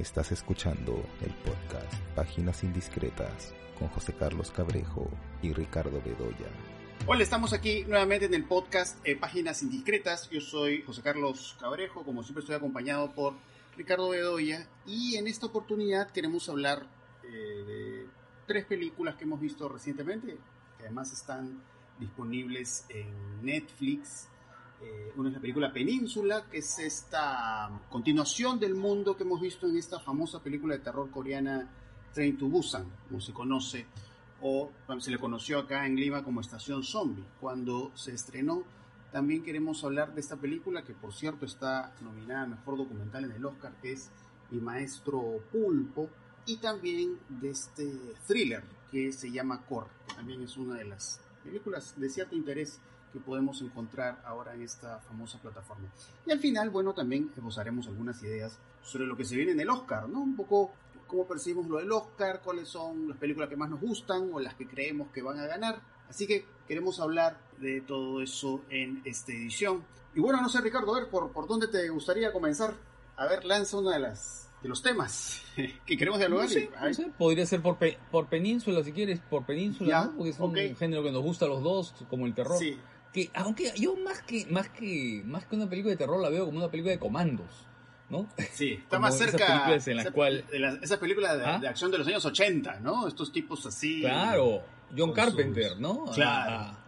Estás escuchando el podcast Páginas Indiscretas con José Carlos Cabrejo y Ricardo Bedoya. Hola, estamos aquí nuevamente en el podcast eh, Páginas Indiscretas. Yo soy José Carlos Cabrejo, como siempre estoy acompañado por Ricardo Bedoya y en esta oportunidad queremos hablar eh, de tres películas que hemos visto recientemente, que además están disponibles en Netflix eh, una es la película Península, que es esta continuación del mundo que hemos visto en esta famosa película de terror coreana Train to Busan, como se conoce, o se le conoció acá en Lima como Estación Zombie. Cuando se estrenó, también queremos hablar de esta película, que por cierto está nominada a Mejor Documental en el Oscar, que es Mi Maestro Pulpo, y también de este thriller que se llama Core, que también es una de las películas de cierto interés que podemos encontrar ahora en esta famosa plataforma. Y al final, bueno, también esbozaremos algunas ideas sobre lo que se viene en el Oscar, ¿no? Un poco cómo percibimos lo del Oscar, cuáles son las películas que más nos gustan o las que creemos que van a ganar. Así que queremos hablar de todo eso en esta edición. Y bueno, no sé, Ricardo, a ver, ¿por, por dónde te gustaría comenzar? A ver, lanza una de las de los temas que queremos dialogar. No sé, podría ser por, por península, si quieres, por península, ¿no? porque es un género que nos gusta a los dos, como el terror. Sí que aunque yo más que más que más que una película de terror la veo como una película de comandos ¿no? Sí, está más cerca películas en las cual... de esa película ¿Ah? de, acción de los años 80, ¿no? Estos tipos así. Claro, John Carpenter, ¿no? Claro. Ah,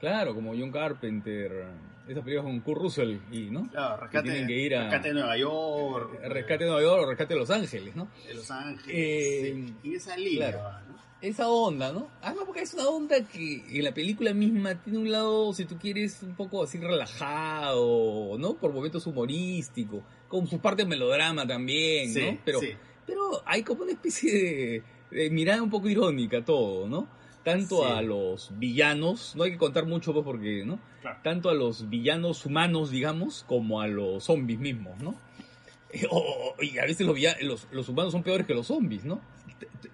claro, como John Carpenter. Esas películas con Kurt Russell y, ¿no? Claro, rescate, tienen que ir a, rescate de Nueva York. Rescate de Nueva York o rescate de Los Ángeles, ¿no? De Los Ángeles. Eh, sí. Y esa línea, claro esa onda, ¿no? Además porque es una onda que en la película misma tiene un lado, si tú quieres, un poco así relajado, ¿no? Por momentos humorístico, con su parte melodrama también, ¿no? Pero, pero hay como una especie de, mirada un poco irónica todo, ¿no? Tanto a los villanos, no hay que contar mucho pues porque, ¿no? Tanto a los villanos humanos, digamos, como a los zombies mismos, ¿no? Y a veces los, los, los humanos son peores que los zombies, ¿no?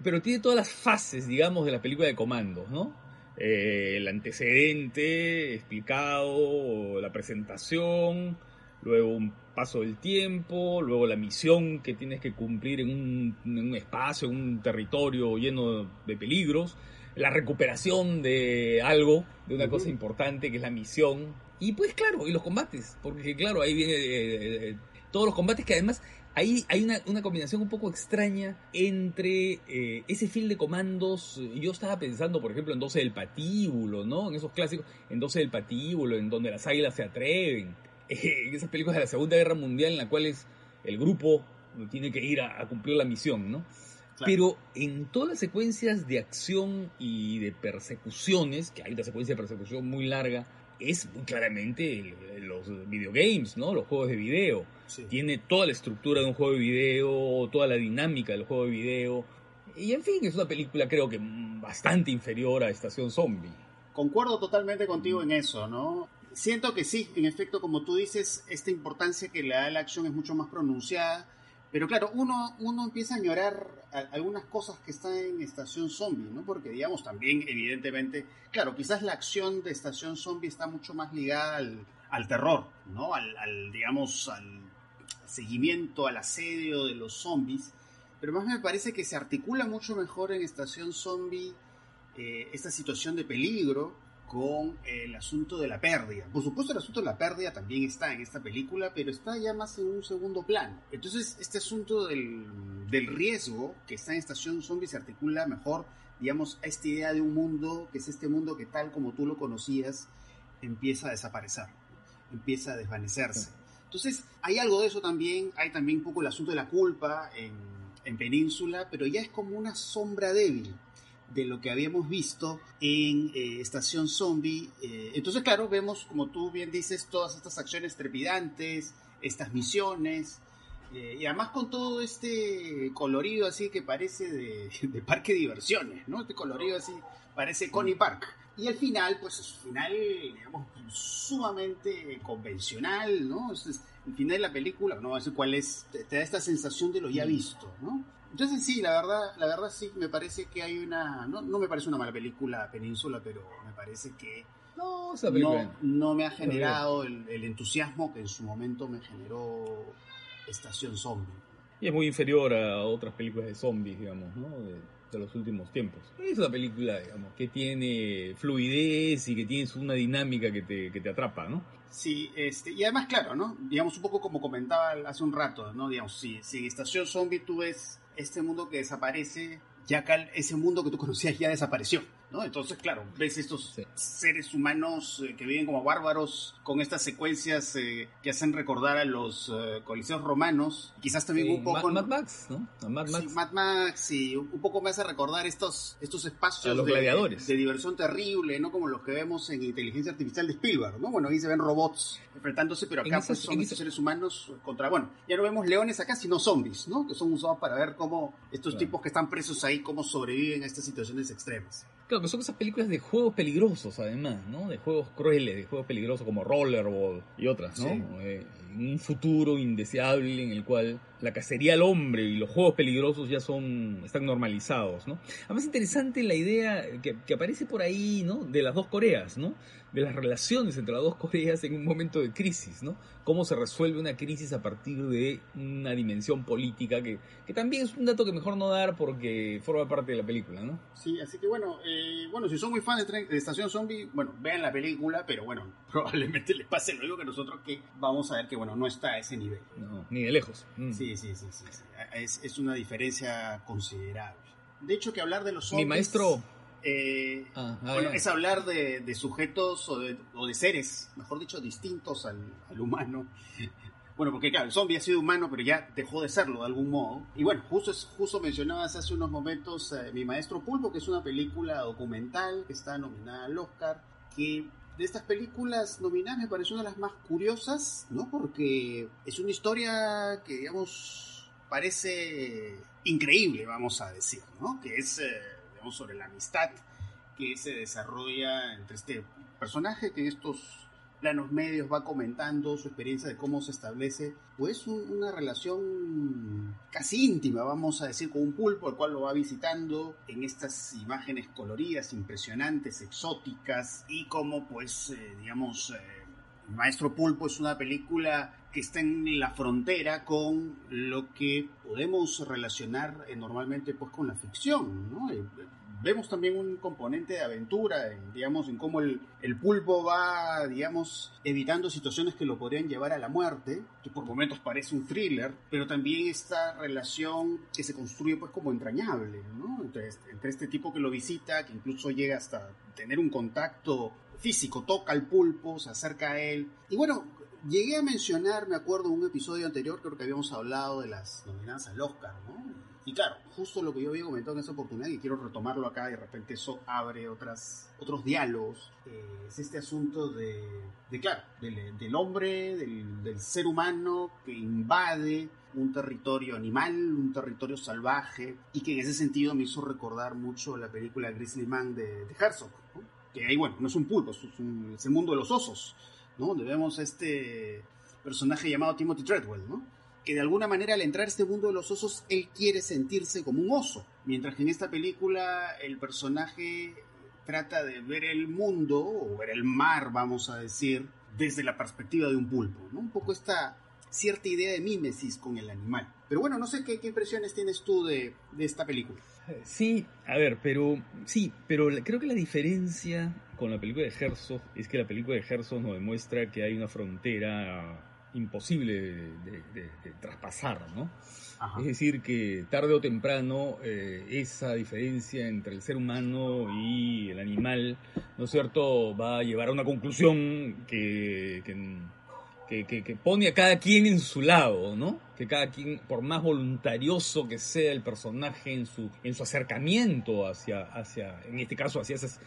pero tiene todas las fases, digamos, de la película de comandos, ¿no? Eh, el antecedente explicado, la presentación, luego un paso del tiempo, luego la misión que tienes que cumplir en un, en un espacio, en un territorio lleno de peligros, la recuperación de algo, de una cosa importante que es la misión, y pues claro, y los combates, porque claro, ahí viene eh, eh, todos los combates que además Ahí hay una, una, combinación un poco extraña entre eh, ese film de comandos. Yo estaba pensando, por ejemplo, en 12 del patíbulo, ¿no? En esos clásicos, en 12 del patíbulo, en donde las águilas se atreven. en esas películas de la Segunda Guerra Mundial en las cuales el grupo tiene que ir a, cumplir la misión, ¿no? Pero en todas las secuencias de acción y de persecuciones, que hay una secuencia de persecución muy larga, es muy claramente los videogames, ¿no? Los juegos de video. Tiene toda la estructura de un juego de video, toda la dinámica del juego de video. Y en fin, es una película creo que bastante inferior a Estación Zombie. Concuerdo totalmente contigo en eso, ¿no? Siento que sí, en efecto, como tú dices, esta importancia que le da la acción es mucho más pronunciada pero claro, uno, uno empieza a añorar algunas cosas que están en Estación Zombie, ¿no? Porque, digamos, también, evidentemente, claro, quizás la acción de Estación Zombie está mucho más ligada al, terror, ¿no? Al, digamos, al seguimiento, al asedio de los zombies. Pero más me parece que se articula mucho mejor en Estación Zombie eh, esta situación de peligro con el asunto de la pérdida. Por supuesto, el asunto de la pérdida también está en esta película, pero está ya más en un segundo plano. Entonces, este asunto del, riesgo que está en Estación Zombie se articula mejor, digamos, a esta idea de un mundo, que es este mundo que tal como tú lo conocías, empieza a desaparecer, empieza a desvanecerse. Entonces, hay algo de eso también, hay también un poco el asunto de la culpa en, en Península, pero ya es como una sombra débil de lo que habíamos visto en eh, Estación Zombie. Eh, entonces, claro, vemos, como tú bien dices, todas estas acciones trepidantes, estas misiones, eh, y además con todo este colorido así que parece de, de, parque de diversiones, ¿no? Este colorido así parece Coney Park. Y al final, pues es un final, digamos, sumamente convencional, ¿no? Es, el final de la película, no sé cuál es, te, te da esta sensación de lo ya visto, ¿no? Entonces sí, la verdad, la verdad sí, me parece que hay una, no, no me parece una mala película Península, pero me parece que no, no, me ha generado el, entusiasmo que en su momento me generó Estación Zombie. Y es muy inferior a otras películas de zombies, digamos, ¿no? De, de los últimos tiempos. Es una película, digamos, que tiene fluidez y que tiene una dinámica que te, que te atrapa, ¿no? Sí, este, y además, claro, ¿no? Digamos, un poco como comentaba hace un rato, ¿no? Digamos, si, si Estación Zombie tú ves este mundo que desaparece, ya acá ese mundo que tú conocías ya desapareció. ¿No? Entonces, claro, ves estos Sí. seres humanos eh, que viven como bárbaros con estas secuencias eh, que hacen recordar a los eh, coliseos romanos. Quizás también Sí, un poco... Ma- Mad Max, ¿no? A Mad Max. Sí, Mad Max y un poco me hace recordar estos, estos espacios A los de, gladiadores. de diversión terrible, ¿no? Como los que vemos en Inteligencia Artificial de Spielberg, ¿no? Bueno, ahí se ven robots enfrentándose, pero acá esas- pues, son estos seres humanos contra, bueno, ya no vemos leones acá, sino zombies, ¿no? Que son usados para ver cómo estos Claro. tipos que están presos ahí, cómo sobreviven a estas situaciones extremas. Claro, que son esas películas de juegos peligrosos, además, ¿no? De juegos crueles, de juegos peligrosos como Rollerball y otras, ¿no? Sí. Eh, un futuro indeseable en el cual la cacería al hombre y los juegos peligrosos ya son están normalizados, ¿no? Además interesante la idea que, que aparece por ahí, ¿no? De las dos Coreas, ¿no? De las relaciones entre las dos Coreas en un momento de crisis, ¿no? Cómo se resuelve una crisis a partir de una dimensión política que, que también es un dato que mejor no dar porque forma parte de la película, ¿no? Sí, así que bueno, eh, bueno, si son muy fans de, Estación Zombie, bueno, vean la película, pero bueno, probablemente les pase lo mismo que nosotros que vamos a ver que bueno, no está a ese nivel. No, ni de lejos. Mm. Sí, sí, sí, sí, sí. Es, es una diferencia considerable. De hecho, que hablar de los Mi zombies... maestro. Eh, Ah, ah, bueno, es hablar de, de sujetos o de, o de seres, mejor dicho, distintos al, al humano. Bueno, porque claro, el zombie ha sido humano, pero ya dejó de serlo de algún modo. Y bueno, justo, justo mencionabas hace unos momentos eh, Mi Maestro Pulpo, que es una película documental que está nominada al Oscar, que de estas películas nominadas me pareció una de las más curiosas, ¿no? Porque es una historia que, digamos, parece increíble, vamos a decir, ¿no? Que es, eh, sobre la amistad que se desarrolla entre este personaje que en estos planos medios va comentando su experiencia de cómo se establece pues un- una relación casi íntima, vamos a decir, con un pulpo, el cual lo va visitando en estas imágenes coloridas, impresionantes, exóticas, y como pues, eh, digamos, eh, Maestro Pulpo es una película que está en la frontera con lo que podemos relacionar eh, normalmente pues con la ficción, ¿no? Eh, eh, Vemos también un componente de aventura, en, digamos, en cómo el, el pulpo va, digamos, evitando situaciones que lo podrían llevar a la muerte, que por momentos parece un thriller, pero también esta relación que se construye pues como entrañable, ¿no? Este- entre este tipo que lo visita, que incluso llega hasta tener un contacto físico, toca al pulpo, se acerca a él. Y bueno, llegué a mencionar, me acuerdo, un episodio anterior, creo que habíamos hablado de las nominadas al Oscar, ¿no? Y claro, justo lo que yo había comentado en esa oportunidad, y quiero retomarlo acá, y de repente eso abre otras, otros diálogos, eh, es este asunto de, de claro, del, del hombre, del, del ser humano que invade un territorio animal, un territorio salvaje, y que en ese sentido me hizo recordar mucho la película Grizzly Man de, de Herzog. Que ahí, bueno, no es un pulpo, es, el mundo de los osos, ¿no? Donde vemos a este personaje llamado Timothy Treadwell, ¿no? Que de alguna manera al entrar a este mundo de los osos, él quiere sentirse como un oso, mientras que en esta película el personaje trata de ver el mundo, o ver el mar, vamos a decir, desde la perspectiva de un pulpo, ¿no? Un poco esta cierta idea de mímesis con el animal. Pero bueno, no sé qué, qué impresiones tienes tú de, de esta película. Sí, a ver, pero sí, pero creo que la diferencia con la película de Herzog es que la película de Herzog nos demuestra que hay una frontera imposible de, de- de- de traspasar, ¿no? Ajá. Es decir, que tarde o temprano eh, esa diferencia entre el ser humano y el animal, ¿no es cierto?, va a llevar a una conclusión que, que, que- que- que pone a cada quien en su lado, ¿no? Que cada quien, por más voluntarioso que sea el personaje en su, en su acercamiento hacia, hacia, en este caso, hacia esos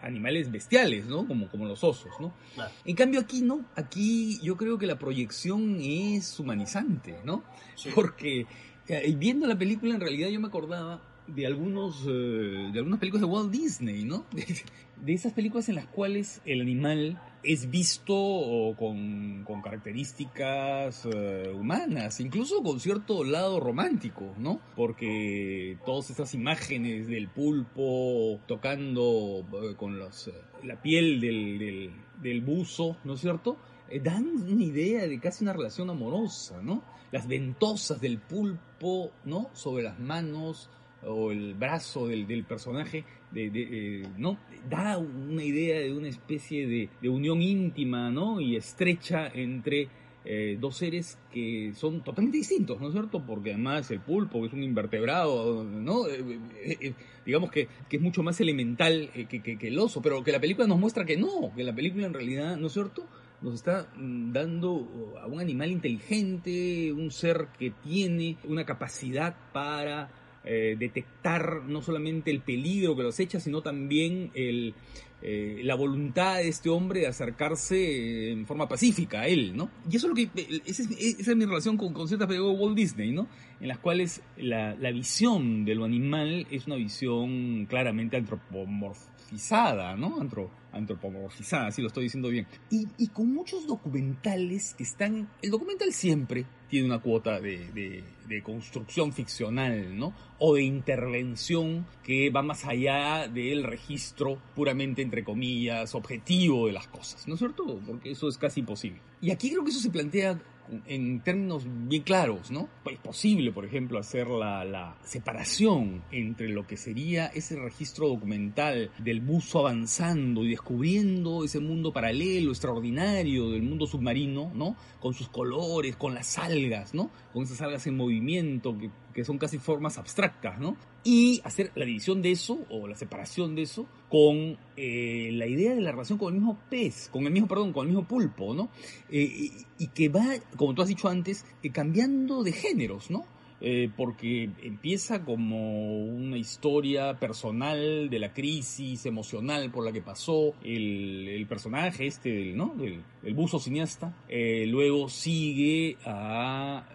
animales bestiales, ¿no? Como, como los osos, ¿no? Claro. En cambio aquí no, aquí yo creo que la proyección es humanizante, ¿no? Sí. Porque eh, viendo la película en realidad yo me acordaba de algunos eh, de algunas películas de Walt Disney, ¿no? De, de esas películas en las cuales el animal es visto con, con características eh, humanas, incluso con cierto lado romántico, ¿no? Porque todas estas imágenes del pulpo tocando eh, con los, eh, la piel del, del, del buzo, ¿no es cierto? Eh, dan una idea de casi una relación amorosa, ¿no? las ventosas del pulpo, ¿no? Sobre las manos o el brazo del, del personaje, de, eh, ¿no? Da una idea de una especie de, unión íntima, ¿no? Y estrecha entre eh, dos seres que son totalmente distintos, ¿no es cierto? Porque además el pulpo, es un invertebrado, ¿no? Eh, digamos que, que, es mucho más elemental que, que, que, el oso, pero que la película nos muestra que no, que la película en realidad, ¿no es cierto? Nos está mm, dando a un animal inteligente, un ser que tiene una capacidad para eh, detectar no solamente el peligro que los echa, sino también el, eh, la voluntad de este hombre de acercarse en forma pacífica a él, ¿no? Y eso es lo que, esa es, esa es mi relación con, con ciertas películas de Walt Disney, ¿no? En las cuales la, la visión de lo animal es una visión claramente antropomorfizada, ¿no? Antro, antropomorfizada, si lo estoy diciendo bien. Y, y, con muchos documentales que están... El documental siempre tiene una cuota de, de, de, construcción ficcional, ¿no? O de intervención que va más allá del registro puramente, entre comillas, objetivo de las cosas, ¿no es cierto? Porque eso es casi imposible. Y aquí creo que eso se plantea en términos bien claros, ¿no? Es posible, por ejemplo, hacer la, la, separación entre lo que sería ese registro documental del buzo avanzando y descubriendo ese mundo paralelo, extraordinario del mundo submarino, ¿no? Con sus colores, con las algas, ¿no? Con esas algas en movimiento que, que son casi formas abstractas, ¿no? Y hacer la división de eso, o la separación de eso, con eh, la idea de la relación con el mismo pez, con el mismo, perdón, con el mismo pulpo, ¿no? Eh, y, que va, como tú has dicho antes, cambiando de géneros, ¿no? Eh, porque empieza como una historia personal de la crisis emocional por la que pasó el, el personaje este, ¿no? Del, el buzo cineasta, eh, luego sigue a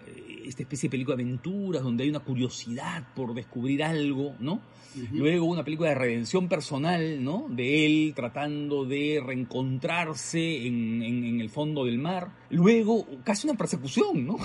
esta especie de película de aventuras donde hay una curiosidad por descubrir algo, ¿no? Uh -huh. Luego una película de redención personal, ¿no? De él tratando de reencontrarse en, en, en el fondo del mar. Luego casi una persecución, ¿no?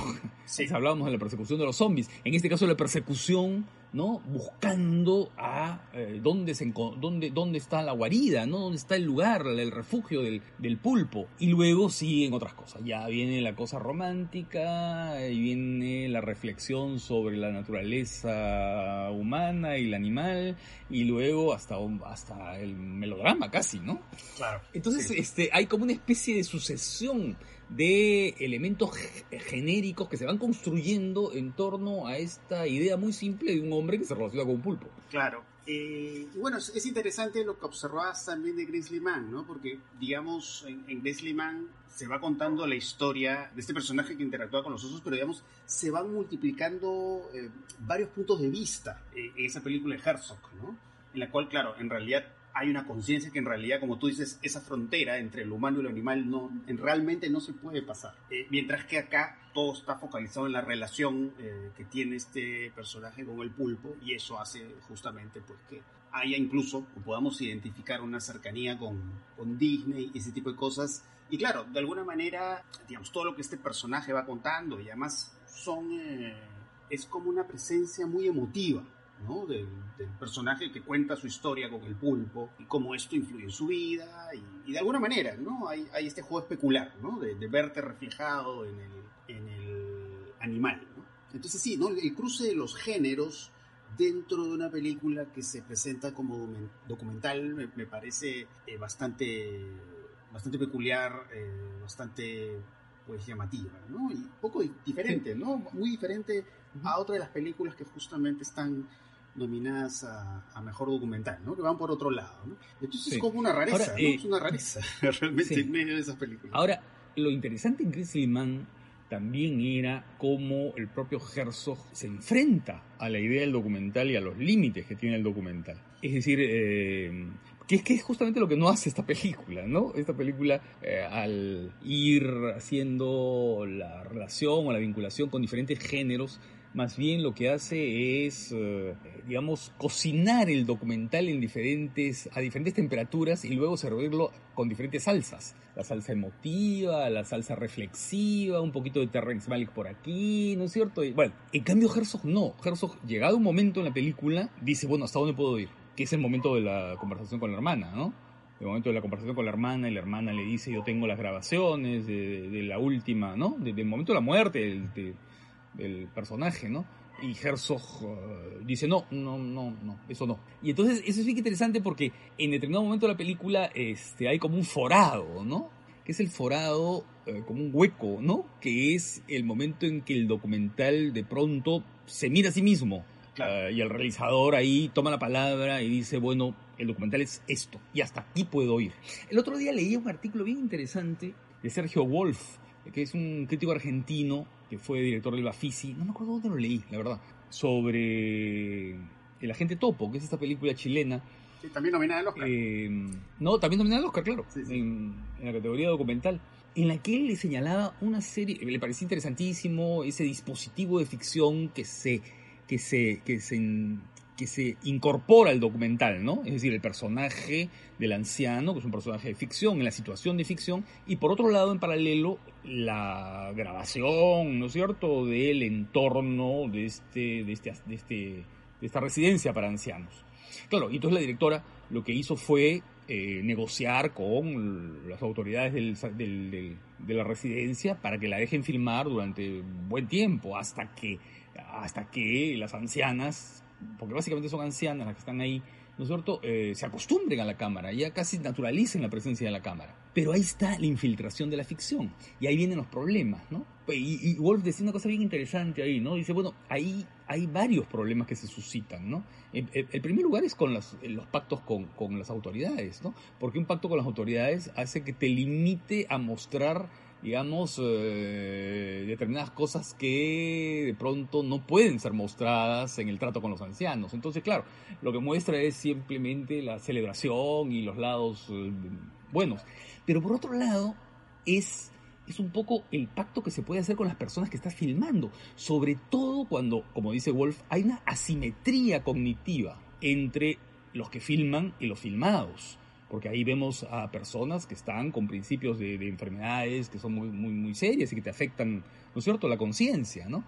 Sí. Hablábamos de la persecución de los zombies. En este caso la persecución ¿no? Buscando a eh, dónde, se, dónde, dónde está la guarida, ¿no? Dónde está el lugar, el refugio del, del, pulpo. Y luego siguen otras cosas. Ya viene la cosa romántica, y viene la reflexión sobre la naturaleza humana y el animal, y luego hasta, hasta el melodrama casi, ¿no? Claro. Entonces, sí. este, hay como una especie de sucesión de elementos genéricos que se van construyendo en torno a esta idea muy simple de un hombre que se relaciona con un pulpo. Claro. Eh, y bueno, es interesante lo que observabas también de Grizzly Man, ¿no? Porque, digamos, en, Grizzly Man se va contando la historia de este personaje que interactúa con los osos, pero digamos, se van multiplicando eh, varios puntos de vista eh, en esa película de Herzog, ¿no? En la cual, claro, en realidad hay una conciencia que en realidad, como tú dices, esa frontera entre el humano y el animal no, en, realmente no se puede pasar. Eh, mientras que acá todo está focalizado en la relación eh, que tiene este personaje con el pulpo y eso hace justamente pues que haya incluso, o podamos identificar una cercanía con, con Disney y ese tipo de cosas. Y claro, de alguna manera, digamos, todo lo que este personaje va contando y además son... Eh, es como una presencia muy emotiva ¿no? Del, del, personaje que cuenta su historia con el pulpo y cómo esto influye en su vida y, y de alguna manera ¿no? hay, hay, este juego especular ¿no? de, de, verte reflejado en el, en el animal. ¿no? Entonces sí, ¿no? el cruce de los géneros dentro de una película que se presenta como documental me, me parece eh, bastante, bastante peculiar, eh, bastante pues llamativa, ¿no? Y un poco diferente, ¿no? Muy diferente a otra de las películas que justamente están nominadas a, a, mejor documental, ¿no? Que van por otro lado, ¿no? Entonces sí. es como una rareza, Ahora, ¿no? Eh, es una rareza realmente sí. en medio de esas películas. Ahora, lo interesante en Grizzly Man también era cómo el propio Herzog se enfrenta a la idea del documental y a los límites que tiene el documental. Es decir, eh, que es que es justamente lo que no hace esta película, ¿no? Esta película, eh, al ir haciendo la relación o la vinculación con diferentes géneros, más bien lo que hace es, eh, digamos, cocinar el documental en diferentes, a diferentes temperaturas y luego servirlo con diferentes salsas. La salsa emotiva, la salsa reflexiva, un poquito de Terrence Malick por aquí, ¿no es cierto? Y, bueno, en cambio Herzog no. Herzog, llegado un momento en la película, dice, bueno, ¿hasta dónde puedo ir? Que es el momento de la conversación con la hermana, ¿no? el momento de la conversación con la hermana, y la hermana le dice, yo tengo las grabaciones de, la última, ¿no? Del de momento de la muerte, del personaje, ¿no? Y Herzog eh, dice, no, no, no, no, eso no. Y entonces eso es bien interesante porque en determinado momento de la película este, hay como un forado, ¿no? Que es el forado, eh, como un hueco, ¿no? Que es el momento en que el documental de pronto se mira a sí mismo. Claro. Eh, y el realizador ahí toma la palabra y dice, bueno, el documental es esto, y hasta aquí puedo ir. El otro día leí un artículo bien interesante de Sergio Wolf, que es un crítico argentino que fue director del Bafisi, no me acuerdo dónde lo leí, la verdad, sobre El Agente Topo, que es esta película chilena. Sí, también nominada al Oscar. Eh, no, también nominada al Oscar, claro, Sí, sí. En, en la categoría documental, en la que él le señalaba una serie, le parecía interesantísimo ese dispositivo de ficción que se, que se, que se, que se incorpora al documental, ¿no? Es decir, el personaje del anciano, que es un personaje de ficción, en la situación de ficción, y por otro lado, en paralelo, la grabación, ¿no es cierto?, del entorno de, este, de, este, de, este, de esta residencia para ancianos. Claro, y entonces la directora lo que hizo fue eh, negociar con las autoridades de la residencia para que la dejen filmar durante buen tiempo, hasta que, hasta que las ancianas, porque básicamente son ancianas las que están ahí, ¿no es cierto?, eh, se acostumbren a la cámara, ya casi naturalicen la presencia de la cámara. Pero ahí está la infiltración de la ficción, y ahí vienen los problemas, ¿no? Y, y Wolf decía una cosa bien interesante ahí, ¿no? Dice, bueno, ahí hay varios problemas que se suscitan, ¿no? El, primer lugar es con los, los pactos con, con, las autoridades, ¿no? Porque un pacto con las autoridades hace que te limite a mostrar, digamos, eh, determinadas cosas que de pronto no pueden ser mostradas en el trato con los ancianos. Entonces, claro, lo que muestra es simplemente la celebración y los lados eh, buenos. Pero por otro lado, es es un poco el pacto que se puede hacer con las personas que estás filmando, sobre todo cuando, como dice Wolf, hay una asimetría cognitiva entre los que filman y los filmados, porque ahí vemos a personas que están con principios de, de enfermedades que son muy, muy, muy serias y que te afectan, ¿no es cierto?, la conciencia, ¿no?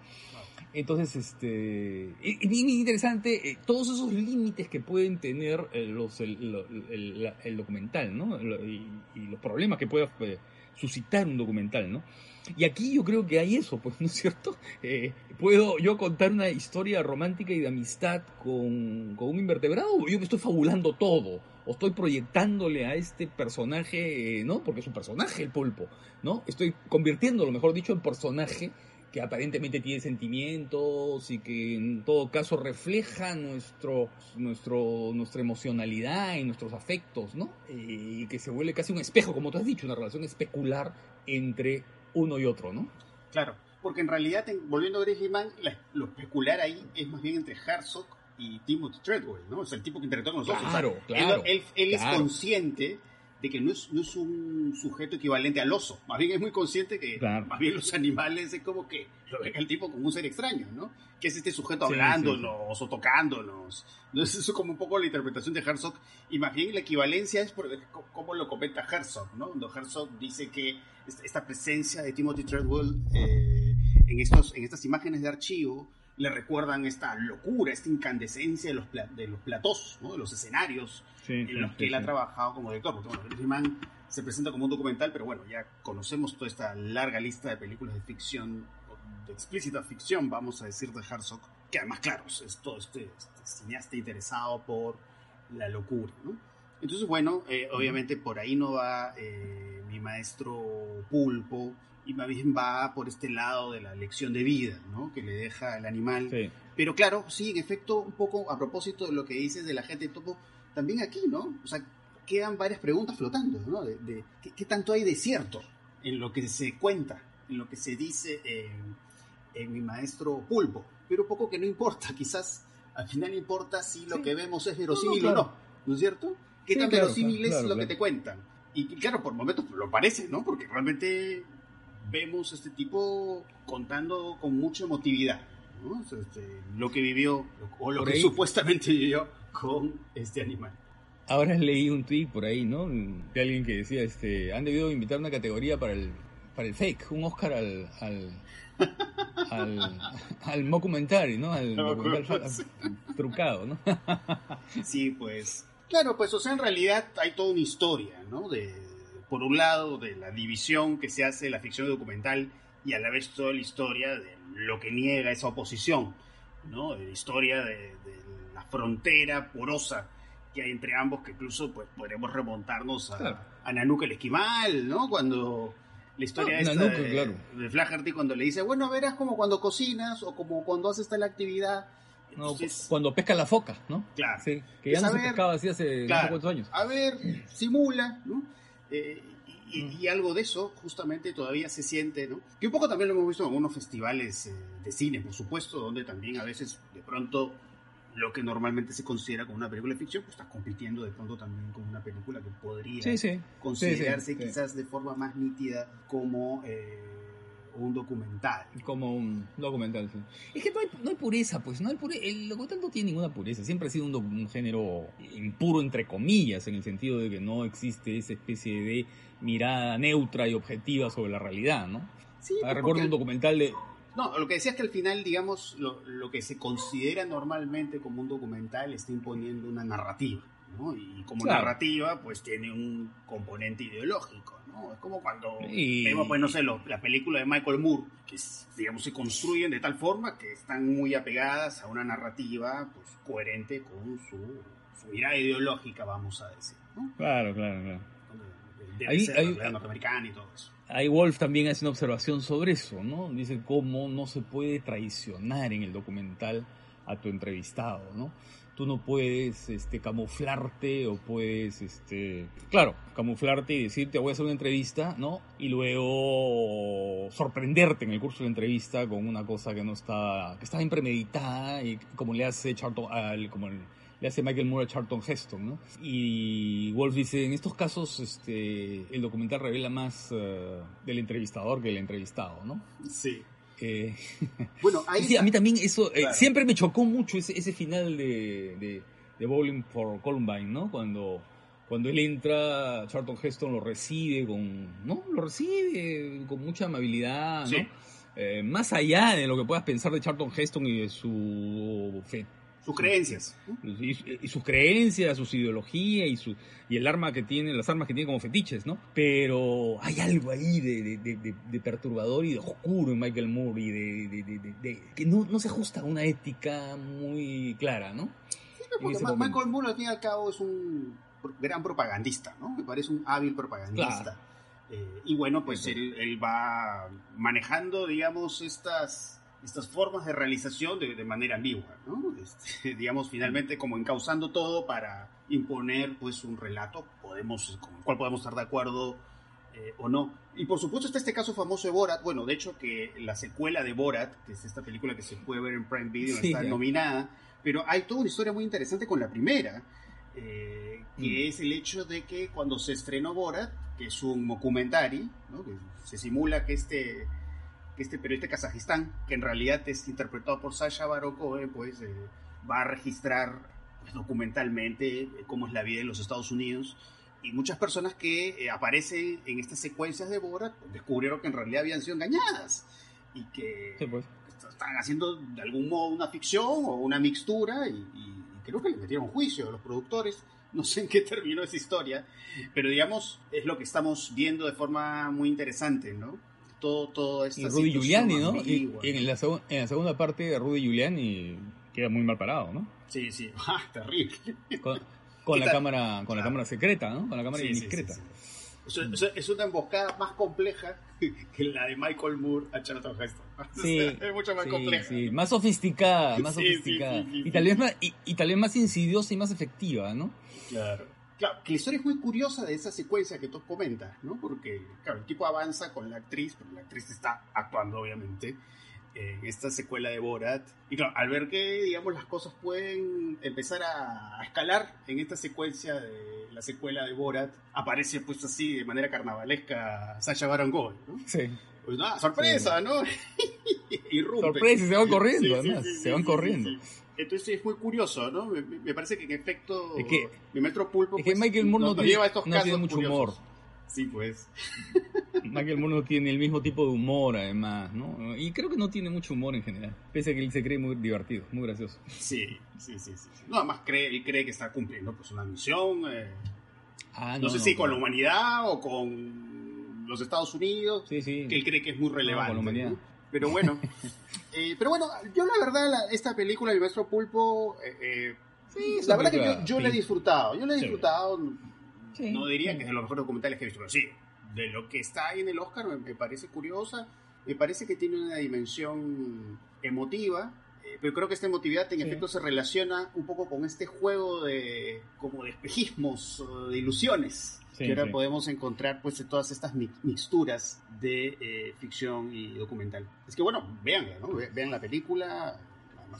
Entonces, este, es bien interesante eh, todos esos límites que pueden tener eh, los, el, documental, ¿no? Y, los problemas que puede eh, suscitar un documental, ¿no? Y aquí yo creo que hay eso, pues, ¿no es cierto? Eh, ¿Puedo yo contar una historia romántica y de amistad con, con, un invertebrado? ¿O yo me estoy fabulando todo? ¿O estoy proyectándole a este personaje, ¿no? Porque es un personaje el pulpo, ¿no? Estoy convirtiéndolo, mejor dicho, en personaje que aparentemente tiene sentimientos y que en todo caso refleja nuestro, nuestro, nuestra emocionalidad y nuestros afectos, ¿no? Y que se vuelve casi un espejo, como tú has dicho, una relación especular entre uno y otro, ¿no? Claro, porque en realidad, volviendo a Grizzly Man, lo especular ahí es más bien entre Herzog y Timothy Treadwell, ¿no? O sea, el tipo que interactúa con nosotros. Claro, o sea, claro. Él, él, él claro. es consciente de que no es, no es un sujeto equivalente al oso. Más bien es muy consciente que claro. más bien los animales es como que lo ven al tipo como un ser extraño, ¿no? Que es este sujeto hablándonos sí, sí, sí. o tocándonos. Eso es como un poco la interpretación de Herzog. Y más bien la equivalencia es por cómo lo comenta Herzog, ¿no? Cuando Herzog dice que esta presencia de Timothy Treadwell eh, en, estos, en estas imágenes de archivo le recuerdan esta locura, esta incandescencia de los, de los platós, ¿no? de los escenarios sí, en los que él ha trabajado como director. Porque, bueno, Griezmann se presenta como un documental, pero bueno, ya conocemos toda esta larga lista de películas de ficción, de explícita ficción, vamos a decir, de Herzog, que además, claro, es todo este, este cineasta interesado por la locura, ¿no? Entonces, bueno, eh, obviamente por ahí no va eh, mi maestro Pulpo, y más bien va por este lado de la lección de vida, ¿no? Que le deja el animal. Sí. Pero claro, sí, en efecto, un poco a propósito de lo que dices de la gente topo, también aquí, ¿no? O sea, quedan varias preguntas flotando, ¿no? De, de ¿qué, ¿qué, tanto hay de cierto en lo que se cuenta, en lo que se dice en, en mi maestro Pulpo? Pero poco que no importa, quizás al final importa si lo Sí. que vemos es verosímil No, no, o claro. no, ¿no es cierto? ¿Qué Sí, tan claro, verosímil claro, es lo que te cuentan? Y claro, por momentos lo parece, ¿no? Porque realmente vemos este tipo contando con mucha emotividad, ¿no? Este, lo que vivió, o lo Por que ahí- supuestamente vivió con este animal. Ahora leí un tweet por ahí, ¿no? De alguien que decía, este, han debido invitar una categoría para el, para el fake, un Oscar al, al, al, al ¿no? Al documental Sí. trucado, ¿no? Sí, pues. Claro, pues, o sea, en realidad hay toda una historia, ¿no? De, por un lado, de la división que se hace de la ficción documental y a la vez toda la historia de lo que niega esa oposición, ¿no? La historia de, de la frontera porosa que hay entre ambos, que incluso pues podremos remontarnos a, Claro. a Nanook el esquimal, ¿no? Cuando la historia Ah, esta Nanook, de, claro. de Flaherty cuando le dice, bueno, verás como cuando cocinas o como cuando haces tal actividad. No, Entonces, cuando pesca la foca, ¿no? claro. Sí, que ya no se pescaba así hace no claro. cuántos años. A ver, simula, ¿no? Eh, y, Mm. y algo de eso justamente todavía se siente, ¿no? Que un poco también lo hemos visto en algunos festivales eh, de cine, por supuesto, donde también a veces de pronto lo que normalmente se considera como una película de ficción, pues está compitiendo de pronto también con una película que podría Sí, sí. considerarse Sí, quizás de forma más nítida como eh, un documental. Como un documental, sí. Es que no hay, no hay pureza, pues. No hay pure- El documental no tiene ninguna pureza. Siempre ha sido un, un género impuro, entre comillas, en el sentido de que no existe esa especie de mirada neutra y objetiva sobre la realidad, ¿no? Sí, Ah, porque- recuerdo un documental de. No, lo que decía es que al final, digamos, lo, lo que se considera normalmente como un documental está imponiendo una narrativa, ¿no? Y como Claro. narrativa, pues tiene un componente ideológico, ¿no? Es como cuando Y- vemos, pues, no sé, lo- la película de Michael Moore, que, digamos, se construyen de tal forma que están muy apegadas a una narrativa, pues, coherente con su, su mirada ideológica, vamos a decir, ¿no? Claro, claro, claro. Debe Ahí- ser ahí- la realidad norteamericana y todo eso. Ahí Wolf también hace una observación sobre eso, ¿no? Dice cómo no se puede traicionar en el documental a tu entrevistado, ¿no? Tú no puedes este, camuflarte o puedes, este, claro, camuflarte y decirte voy a hacer una entrevista, ¿no? Y luego sorprenderte en el curso de la entrevista con una cosa que no está, que está bien premeditada y como le hace Charlton, como le hace Michael Moore a Charlton Heston, ¿no? Y Wolf dice, en estos casos este, el documental revela más eh, del entrevistador que del entrevistado, ¿no? Sí. Eh, Bueno, ahí sí, a mí también eso, eh, Claro. siempre me chocó mucho ese, ese final de, de, de Bowling for Columbine, ¿no? Cuando, cuando él entra, Charlton Heston lo recibe con, ¿no? Lo recibe con mucha amabilidad, ¿no? Sí. Eh, más allá de lo que puedas pensar de Charlton Heston y de su fe, sus creencias. y, y sus creencias, sus ideologías y su y el arma que tiene, las armas que tiene como fetiches, ¿no? Pero hay algo ahí de, de- de- de- de perturbador y de oscuro en Michael Moore y de, que no, no se ajusta a una ética muy clara, ¿no? En Porque Ma-. Michael Moore, al fin y al cabo, es un gran propagandista, ¿no? Me parece un hábil propagandista. Eh, y bueno, pues Sí, sí. él, él va manejando, digamos, estas, estas formas de realización de, de manera ambigua, ¿no? Este, digamos, finalmente como encauzando todo para imponer, pues, un relato, podemos, con el cual podemos estar de acuerdo eh, o no. Y por supuesto está este caso famoso de Borat, bueno, de hecho que la secuela de Borat, que es esta película que se puede ver en Prime Video, Sí, está nominada, pero hay toda una historia muy interesante con la primera, eh, que Mm. es el hecho de que cuando se estrenó Borat, que es un documentary, ¿no? que se simula que este, este periodista de Kazajistán, que en realidad es interpretado por Sasha Baron Cohen, pues eh, va a registrar pues, documentalmente eh, cómo es la vida en los Estados Unidos. Y muchas personas que eh, aparecen en estas secuencias de Borat descubrieron que en realidad habían sido engañadas y que Sí, pues. están haciendo de algún modo una ficción o una mixtura y, y creo que le metieron juicio a los productores. No sé en qué terminó esa historia, pero digamos, es lo que estamos viendo de forma muy interesante, ¿no? Todo, todo esta Y Rudy Giuliani, ¿no? Y, en, la en la segunda parte, Rudy Giuliani queda muy mal parado, ¿no? Sí, sí, ah, terrible. Con, con ¿Qué la tal? cámara, con la cámara secreta, ¿no? Con la cámara Sí, indiscreta. sí, sí. O sea, o sea, es una emboscada más compleja que la de Michael Moore a Charlton Heston. O Sí, sea, es mucho más compleja. sí, más sofisticada, más sofisticada. y, tal vez más, y, y tal vez más insidiosa y más efectiva, ¿no? Claro. Claro, que la historia es muy curiosa de esa secuencia que tú comentas, ¿no? Porque, claro, el tipo avanza con la actriz, pero la actriz está actuando, obviamente, en esta secuela de Borat. Y claro, al ver que, digamos, las cosas pueden empezar a, escalar en esta secuencia de la secuela de Borat, aparece, pues así, de manera carnavalesca, Sasha Baron Cohen, ¿no? Sí. Pues nada, sorpresa, ¿no? Irrumpe. Sorpresa, y se van corriendo, Sí, sí, además, sí, se sí, van sí, corriendo. Entonces es muy curioso, ¿no? Me, me parece que en efecto Es que- mi maestro Pulpo Es que Michael Moore no, nos lleva a estos no casos tiene mucho curiosos. humor. Sí, pues. Michael Moore no tiene el mismo tipo de humor, además, ¿no? Y creo que no tiene mucho humor en general. Pese a que él se cree muy divertido, muy gracioso. Sí, sí, sí, sí. No, además cree, él cree que está cumpliendo pues una misión. eh, Ah, no, sé si con la humanidad o con los Estados Unidos, Sí, sí. que él cree que es muy relevante. con la humanidad. Pero bueno, eh, pero bueno, yo la verdad, la- esta película, El Maestro Pulpo, eh, eh, Sí, la verdad que yo, yo la he sí. disfrutado, yo la he Sí. disfrutado, Sí, no diría sí. que es de los mejores documentales que he visto, pero sí, de lo que está ahí en el Oscar me, me parece curiosa, me parece que tiene una dimensión emotiva, eh, pero creo que esta emotividad en Sí. efecto se relaciona un poco con este juego de como de espejismos, de ilusiones. Sí, que ahora sí. podemos encontrar pues en todas estas mi- mixturas de eh, ficción y documental. Es que bueno, véanla, ¿no? Ve- Vean la película.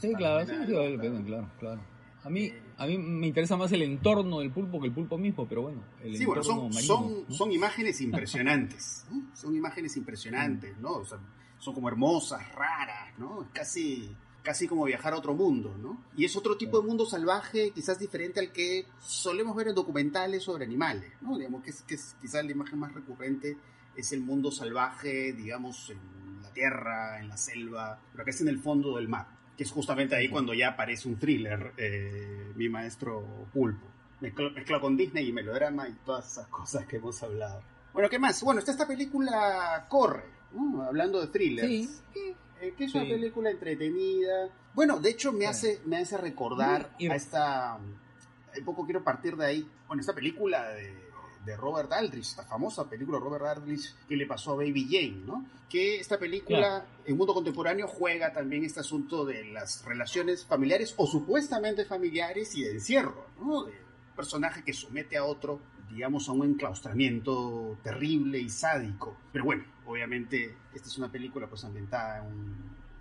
Sí, claro, sí, vale la pena, claro, claro. A mí, a mí me interesa más el entorno del pulpo que el pulpo mismo, pero bueno, el Sí, bueno, son, marino, son, ¿no? son imágenes impresionantes, ¿no? Son imágenes impresionantes, ¿no? O sea, son como hermosas, raras, ¿no? Casi, casi como viajar a otro mundo, ¿no? Y es otro tipo de mundo salvaje, quizás diferente al que solemos ver en documentales sobre animales, ¿no? Digamos que, es, que es quizás la imagen más recurrente es el mundo salvaje, digamos, en la tierra, en la selva, pero acá es en el fondo del mar, que es justamente ahí cuando ya aparece un thriller, eh, mi maestro Pulpo mezclado, mezclado con Disney y melodrama y todas esas cosas que hemos hablado. Bueno, ¿qué más? Bueno, está esta película Corre, ¿no? hablando de thrillers. Sí. Eh, que es Sí. una película entretenida. Bueno, de hecho me Sí. hace, me hace recordar a esta... Un poco quiero partir de ahí. Bueno, esta película de, de Robert Aldrich, esta famosa película de Robert Aldrich que le pasó a Baby Jane, ¿no? Que esta película en mundo contemporáneo juega también este asunto de las relaciones familiares o supuestamente familiares y de encierro, ¿no? De un personaje que somete a otro, digamos, a un enclaustramiento terrible y sádico. Pero bueno, obviamente esta es una película pues ambientada en un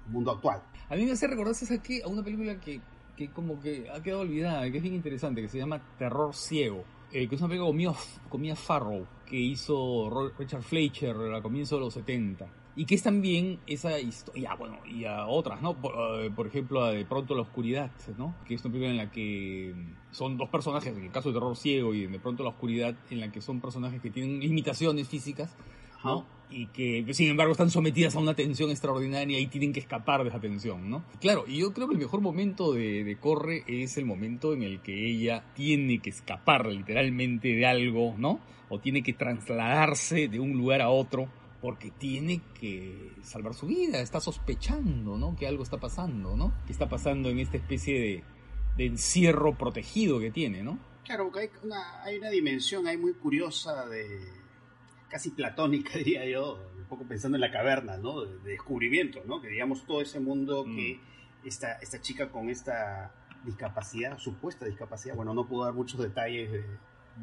mundo actual. A mí me hace recordar, ¿sabes qué? A una película que, que como que ha quedado olvidada, que es bien interesante, que se llama Terror Ciego, eh, que es una película Mia Farrow, que hizo Richard Fleischer a comienzos de los 70. Y que es también esa historia, bueno, y a otras, ¿no? Por, eh, ejemplo, a De pronto la oscuridad, ¿no? Que es una película en la que son dos personajes, en el caso de Terror Ciego y De pronto la oscuridad, en la que son personajes que tienen limitaciones físicas, ¿no? Y que, sin embargo, están sometidas a una tensión extraordinaria y tienen que escapar de esa tensión, ¿no? Claro, y yo creo que el mejor momento de, de Corre es el momento en el que ella tiene que escapar literalmente de algo, ¿no? O tiene que trasladarse de un lugar a otro porque tiene que salvar su vida, está sospechando, ¿no? Que algo está pasando, ¿no? Que está pasando en esta especie de, de encierro protegido que tiene, ¿no? Claro, porque hay una, hay una dimensión ahí muy curiosa de casi platónica, diría yo, un poco pensando en la caverna, ¿no? De, de descubrimiento, ¿no? Que digamos todo ese mundo Mm. que esta, esta chica con esta discapacidad, supuesta discapacidad, bueno, no puedo dar muchos detalles de-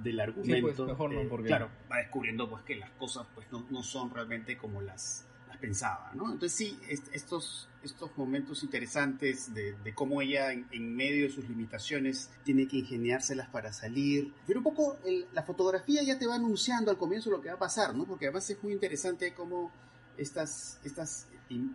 del argumento. mejor no, eh, Claro, va descubriendo pues que las cosas pues no, no son realmente como las pensaba, ¿no? Entonces sí, est- estos, estos momentos interesantes de, de cómo ella en, en medio de sus limitaciones tiene que ingeniárselas para salir. Pero un poco el- la fotografía ya te va anunciando al comienzo lo que va a pasar, ¿no? Porque además es muy interesante cómo estas, estas,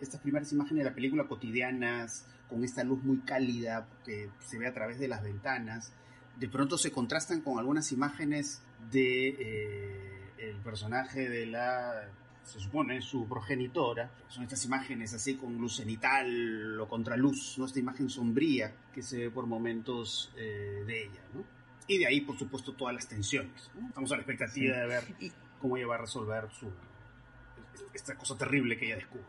estas primeras imágenes de la película cotidianas, con esta luz muy cálida que se ve a través de las ventanas, de pronto se contrastan con algunas imágenes de eh, el personaje de la se supone su progenitora son estas imágenes así con luz cenital o contraluz no esta imagen sombría que se ve por momentos eh, de ella ¿no? y de ahí por supuesto todas las tensiones ¿no? estamos a la expectativa Sí. de ver cómo ella va a resolver su esta cosa terrible que ella descubre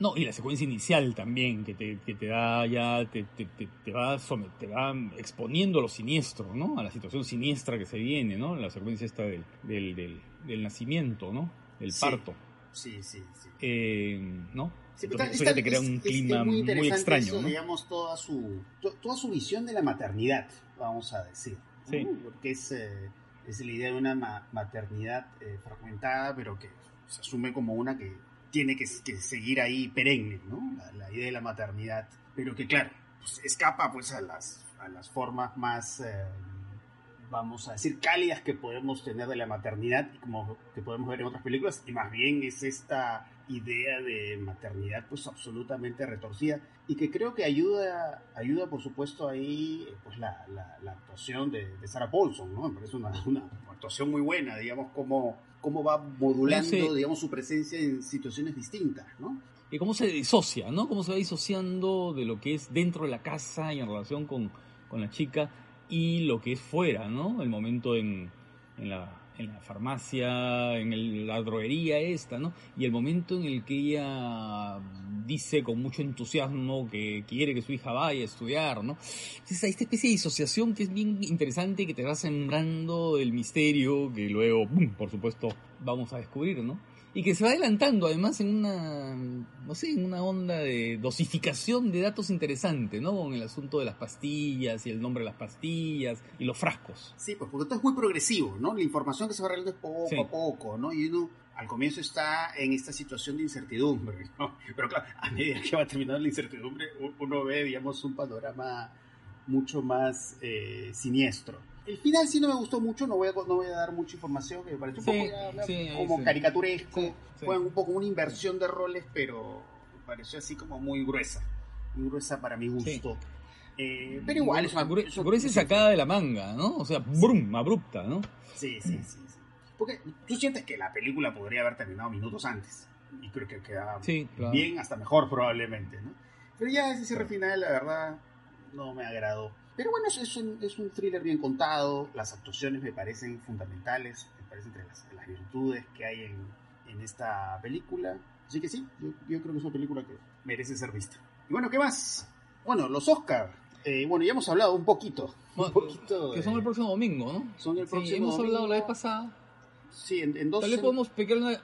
No, y la secuencia inicial también, que te, que te da ya, te, te, te, va te va exponiendo a lo siniestro, ¿no? A la situación siniestra que se viene, ¿no? La secuencia esta del, del, del, del nacimiento, ¿no? Del Sí. parto, sí sí sí eh, ¿no? Sí, Entonces, pero eso está- ya te crea es- un es- clima es muy, interesante extraño, eso, ¿no? digamos, toda su, to- toda su visión de la maternidad, vamos a decir. ¿no? Sí. Porque es, eh, es la idea de una ma- maternidad eh, fragmentada, pero que se asume como una que tiene que, que seguir ahí perenne, ¿no? La, la idea de la maternidad. Pero que, claro, pues, escapa pues a las, a las formas más... eh, vamos a decir, cálidas que podemos tener de la maternidad y como que podemos ver en otras películas, y más bien es esta idea de maternidad pues absolutamente retorcida y que creo que ayuda, ayuda por supuesto ahí pues la, la, la actuación de, de Sarah Paulson, ¿no? Me parece una, una actuación muy buena, digamos, cómo, cómo va modulando, Sí. digamos, su presencia en situaciones distintas, ¿no? Y cómo se disocia, ¿no? Cómo se va disociando de lo que es dentro de la casa y en relación con, con la chica y lo que es fuera, ¿no? El momento en, en, la, en la farmacia, en el- la droguería esta, ¿no? Y el momento en el que ella dice con mucho entusiasmo que quiere que su hija vaya a estudiar, ¿no? Entonces hay esta especie de disociación que es bien interesante que te va sembrando el misterio que luego, ¡pum! por supuesto, vamos a descubrir, ¿no? Y que se va adelantando además en una, no sé, en una onda de dosificación de datos interesante, ¿no? Con el asunto de las pastillas y el nombre de las pastillas y los frascos. Sí, pues porque todo es muy progresivo, ¿no? La información que se va revelando es poco Sí. a poco, ¿no? Y uno al comienzo está en esta situación de incertidumbre, ¿no? Pero claro, a medida que va terminando la incertidumbre, uno ve, digamos, un panorama mucho más eh, siniestro. El final sí no me gustó mucho, no voy a, no voy a dar mucha información, que me pareció un Sí, poco sí, como sí. caricaturesco, fue un poco una inversión de roles, pero me pareció así como muy gruesa, muy gruesa para mi gusto. Eh, pero igual es una... Gru- es un- gruesa es sacada de la manga, ¿no? O sea, brum, abrupta, ¿no? Sí, sí, sí, sí. Porque tú sientes que la película podría haber terminado minutos antes. Y creo que quedaba claro. bien, hasta mejor probablemente, ¿no? Pero ya ese cierre final, la verdad, no me agradó. Pero bueno, es, es un, es un thriller bien contado. Las actuaciones me parecen fundamentales. Me parecen entre las, las virtudes que hay en, en esta película. Así que sí, yo, yo creo que es una película que merece ser vista. Y bueno, ¿qué más? Bueno, los Oscar. Eh, bueno, ya hemos hablado un poquito. Un Bueno, poquito Que de- son el próximo domingo, ¿no? Son el Sí, próximo hemos hablado la vez domingo. pasada. Sí, en, en dos Tal vez podemos pecar una-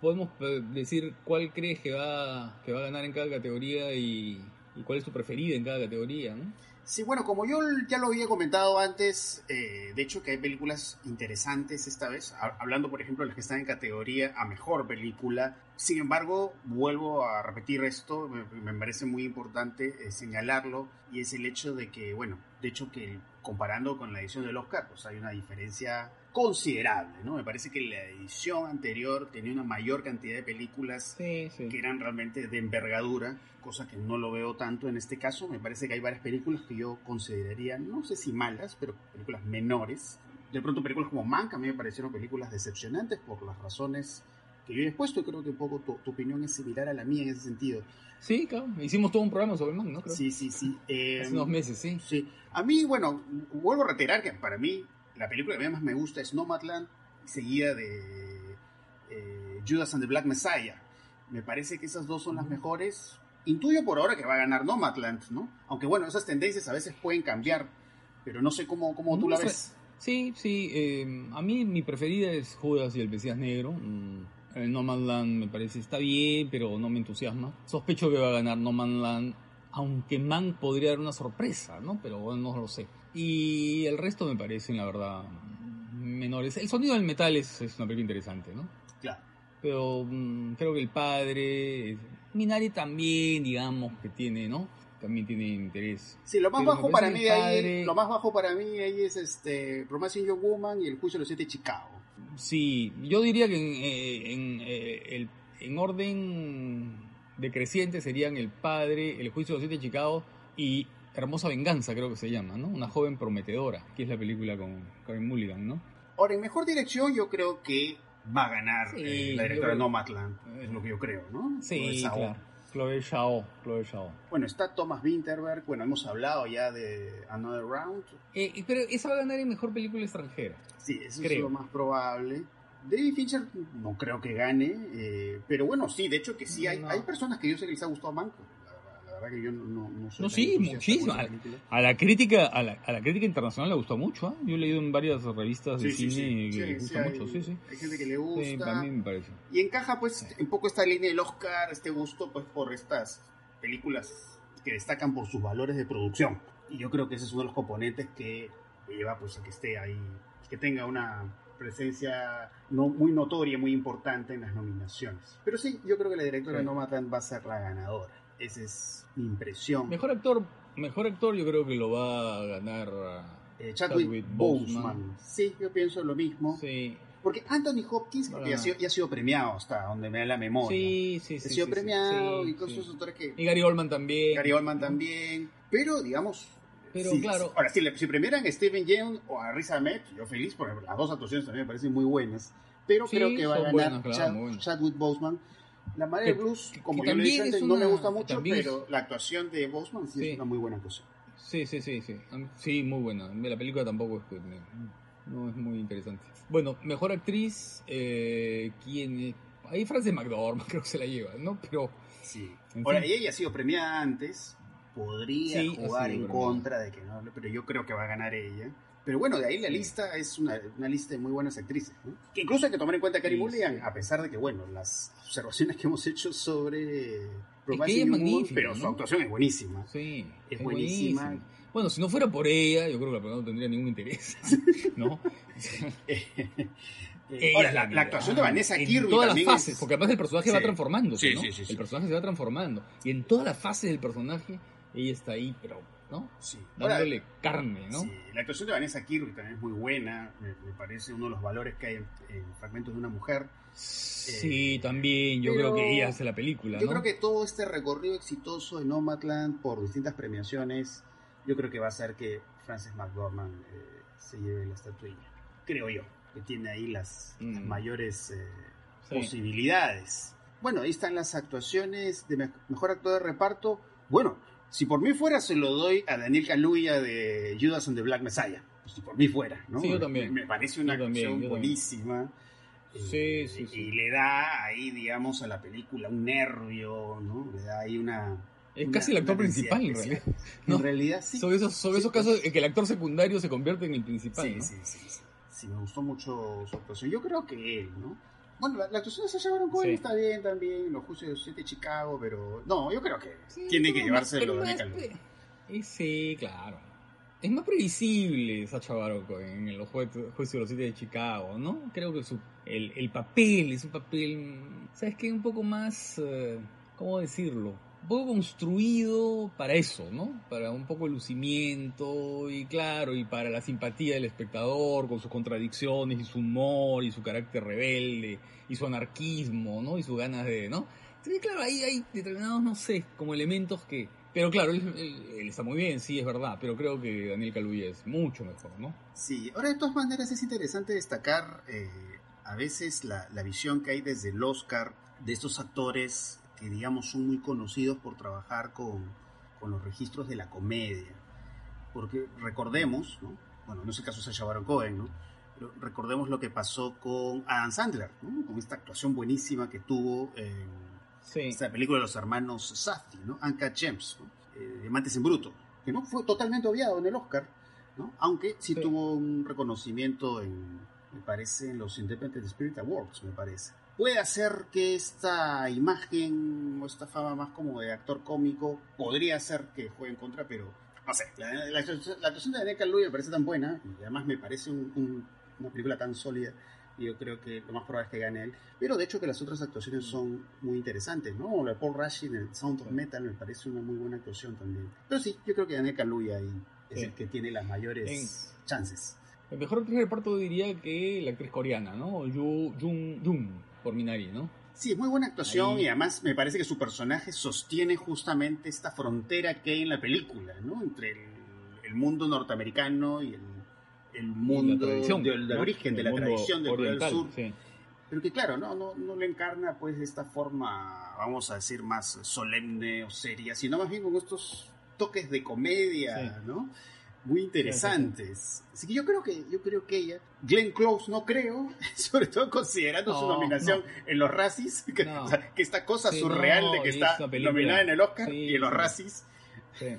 podemos eh, decir cuál crees que va, que va a ganar en cada categoría y, y cuál es tu preferida en cada categoría, ¿no? Sí, bueno, como yo ya lo había comentado antes, eh, de hecho que hay películas interesantes esta vez, ha- hablando por ejemplo de las que están en categoría a mejor película. Sin embargo, vuelvo a repetir esto, me, me parece muy importante eh, señalarlo, y es el hecho de que, bueno, de hecho que comparando con la edición del Oscar, pues hay una diferencia considerable, ¿no? Me parece que la edición anterior tenía una mayor cantidad de películas Sí, sí. que eran realmente de envergadura, cosa que no lo veo tanto en este caso. Me parece que hay varias películas que yo consideraría, no sé si malas, pero películas menores. De pronto películas como Mank a mí me parecieron películas decepcionantes por las razones que yo he expuesto y creo que un poco tu, tu opinión es similar a la mía en ese sentido. Sí, claro. Hicimos todo un programa sobre el man, ¿no? Creo. Sí, sí, sí. Eh, Hace unos meses, sí. Sí. A mí, bueno, vuelvo a reiterar que para mí la película que más me gusta es Nomadland, seguida de eh, Judas and the Black Messiah. Me parece que esas dos son las mejores. Intuyo por ahora que va a ganar Nomadland, ¿no? Aunque bueno, esas tendencias a veces pueden cambiar, pero no sé cómo, cómo tú No la sé. ves. Sí, sí. eh, a mí mi preferida es Judas y el Mesías Negro. Mm, El No Land me parece está bien, pero no me entusiasma. Sospecho que va a ganar No Land, aunque Man podría dar una sorpresa, ¿no? Pero bueno, no lo sé. Y el resto me parecen, la verdad, menores. El sonido del metal es, es una película interesante, ¿no? Claro. Pero mm, creo que el padre, Minari también, digamos, que tiene, ¿no? También tiene interés. Sí, lo más Pero bajo para mí ahí, lo más bajo para mí ahí es este Romancing Young Woman y El Juicio de los Siete de Chicago. Sí, yo diría que en, eh, en, eh, el- en orden decreciente serían El Padre, El Juicio de los Siete de Chicago y Hermosa Venganza, creo que se llama, ¿no? Una joven prometedora, que es la película con Karen Mulligan, ¿no? Ahora, en mejor dirección yo creo que va a ganar Sí, eh, la directora creo- Nomadland, es lo que yo creo, ¿no? Sí, claro. Chloe Zhao, Chloe Zhao. Bueno, está Thomas Winterberg, bueno, hemos hablado ya de Another Round, Eh, pero esa va a ganar en mejor película extranjera. sí, eso es lo más probable. David Fincher no creo que gane, eh, pero bueno, sí, de hecho que sí, hay, No. hay personas que yo sé que les ha gustado Manco, verdad- que yo no, no, no soy No, sí, muchísimo. película. A la crítica, a la, a la crítica internacional le gustó mucho, ¿ah? Yo he leído en varias revistas de Sí, cine sí, que sí, le sí, gusta hay, mucho, sí, sí. hay gente que le Sí, gusta. para mí me parece. Y encaja pues un poco esta línea del Oscar, este gusto pues por estas películas que destacan por sus valores de producción. Y yo creo que ese es uno de los componentes que lleva pues a que esté ahí, que tenga una presencia no, muy notoria, muy importante en las nominaciones. Pero sí, yo creo que la directora Sí. Nomadland va a ser la ganadora. Esa es mi impresión. Mejor actor, mejor actor yo creo que lo va a ganar. ah, Eh, Chadwick, Chadwick Boseman. Boseman. Sí, yo pienso lo mismo. Sí, Porque Anthony Hopkins ya, ha sido, ya ha sido premiado hasta donde me da la memoria. sí, sí, ha sí. sido sí, premiado sí, y con sus autores que Y Gary Oldman también. Gary Oldman también. Pero, digamos. Pero, claro. Ahora, si, le- si premiaran a Steven Yeun o a Riz Ahmed, yo feliz, porque las dos actuaciones también me parecen muy buenas. Pero creo que va a ganar buenas, claro, Chad-. Chadwick Boseman. La Marea Que- de Blues, que- como yo le dije también antes, es no me gusta mucho, es- pero la actuación de Boseman sí, Sí. es una muy buena actuación. Sí, sí, sí, sí. Sí, muy buena. La película tampoco es que No es muy interesante. Bueno, mejor actriz, eh, ¿quién? Ahí Frances McDormand creo que se la lleva, ¿no? Pero Sí. Ahora, fin. ella ha sido premiada antes, podría Sí, jugar en contra de que no, pero yo creo que va a ganar ella. Pero bueno, de ahí la lista es una, una lista de muy buenas actrices. ¿no? Que incluso hay que tomar en cuenta a Carey Sí, Mulligan, sí. a pesar de que, bueno, las observaciones que hemos hecho sobre Promising es magnífica, pero su actuación es buenísima. sí, Es buenísima. Bueno, si no fuera por ella, yo creo que la película no tendría ningún interés, ¿no? Eh, ahora, la, la actuación de Vanessa en Kirby todas también las fases, es- porque además el personaje Sí. va transformándose, Sí, ¿no? sí, sí, sí. El personaje se va transformando y en todas las fases del personaje ella está ahí, pero, ¿no? Sí. Ahora, Dándole carne, ¿no? Sí, la actuación de Vanessa Kirby también es muy buena, me, me parece uno de los valores que hay en, en Fragmentos de una Mujer. Sí, Eh, también, yo creo que ella hace la película, Yo ¿no? creo que todo este recorrido exitoso de Nomadland por distintas premiaciones, yo creo que va a hacer que Frances McDormand eh, se lleve la estatuilla. Creo yo, que tiene ahí las, Mm. las mayores eh, Sí. posibilidades. Bueno, ahí están las actuaciones de me- mejor actor de reparto. Bueno, si por mí fuera, se lo doy a Daniel Kaluuya de Judas and the Black Messiah. Pues si por mí fuera, ¿no? Sí, yo también. Me parece una también, también. buenísima. Sí, Eh, sí, sí. Y le da ahí, digamos, a la película un nervio, ¿no? Le da ahí una... Es una- casi el actor principal, en realidad. ¿no? En realidad, sí. Sobre esos, sobre esos pues. casos en que el actor secundario se convierte en el principal, Sí, ¿no? sí, sí, sí. Sí, me gustó mucho su actuación. Yo creo que él, ¿no? Bueno, la, la actuación de Sacha Baron Cohen Sí. está bien también, los juicios de los siete de Chicago, pero no, yo creo que Sí, tiene que llevárselo de Nick pre- Sí, claro. Es más previsible Sacha Baron Cohen en los juicios de los siete de Chicago, ¿no? Creo que su, el, el papel es un papel, ¿sabes qué? Un poco más, eh, ¿cómo decirlo? Un poco construido para eso, ¿no? Para un poco el lucimiento y claro, y para la simpatía del espectador con sus contradicciones y su humor y su carácter rebelde y su anarquismo, ¿no? Y sus ganas de, ¿no? Sí, claro, ahí hay determinados, no sé, como elementos que... Pero claro, él, él- él está muy bien, sí, es verdad, pero creo que Daniel Kaluuya es mucho mejor, ¿no? Sí, ahora de todas maneras es interesante destacar eh, a veces la, la visión que hay desde el Oscar de estos actores que digamos son muy conocidos por trabajar con, con los registros de la comedia. Porque recordemos, ¿no? bueno, no es el caso de Sacha Baron Cohen, ¿no? Pero recordemos lo que pasó con Adam Sandler, ¿no? con esta actuación buenísima que tuvo en Sí, esta película de los hermanos Safdie, ¿no? Uncut Gems, ¿no? Eh, Diamantes en Bruto, que no fue totalmente obviado en el Oscar, ¿no? Aunque sí, Sí. tuvo un reconocimiento en, me parece, en los Independent Spirit Awards, me parece. Puede hacer que esta imagen o esta fama más como de actor cómico podría hacer que juegue en contra, pero no sé. La, la- la actuación de Daniel Kaluuya me parece tan buena y además me parece un- un- una película tan sólida y yo creo que lo más probable es que gane él. Pero de hecho que las otras actuaciones son muy interesantes, ¿no? La de Paul Rashi en el Sound of Metal me parece una muy buena actuación también. Pero sí, yo creo que Daniel Kaluuya ahí es Sí. el que tiene las mayores chances. el mejor actriz de reparto diría que la actriz coreana, ¿no? Yu Jung Jung por Minari, ¿no? Sí, es muy buena actuación Ahí. y además me parece que su personaje sostiene justamente esta frontera que hay en la película, ¿no? Entre el, el mundo norteamericano y el, el mundo del, del ¿no? origen, de El la tradición del Corea del Sur. sí. Pero que claro, no, no, no le encarna pues de esta forma, vamos a decir, más solemne o seria, sino más bien con estos toques de comedia, Sí. ¿no? Muy interesantes. Así que yo creo que, yo creo que ella, Glenn Close no creo, sobre todo considerando su No, nominación no. en los Razzies, que, No. o sea, que esta cosa Sí, surreal de que es está nominada en el Oscar Sí, y en los. Razzies. Sí.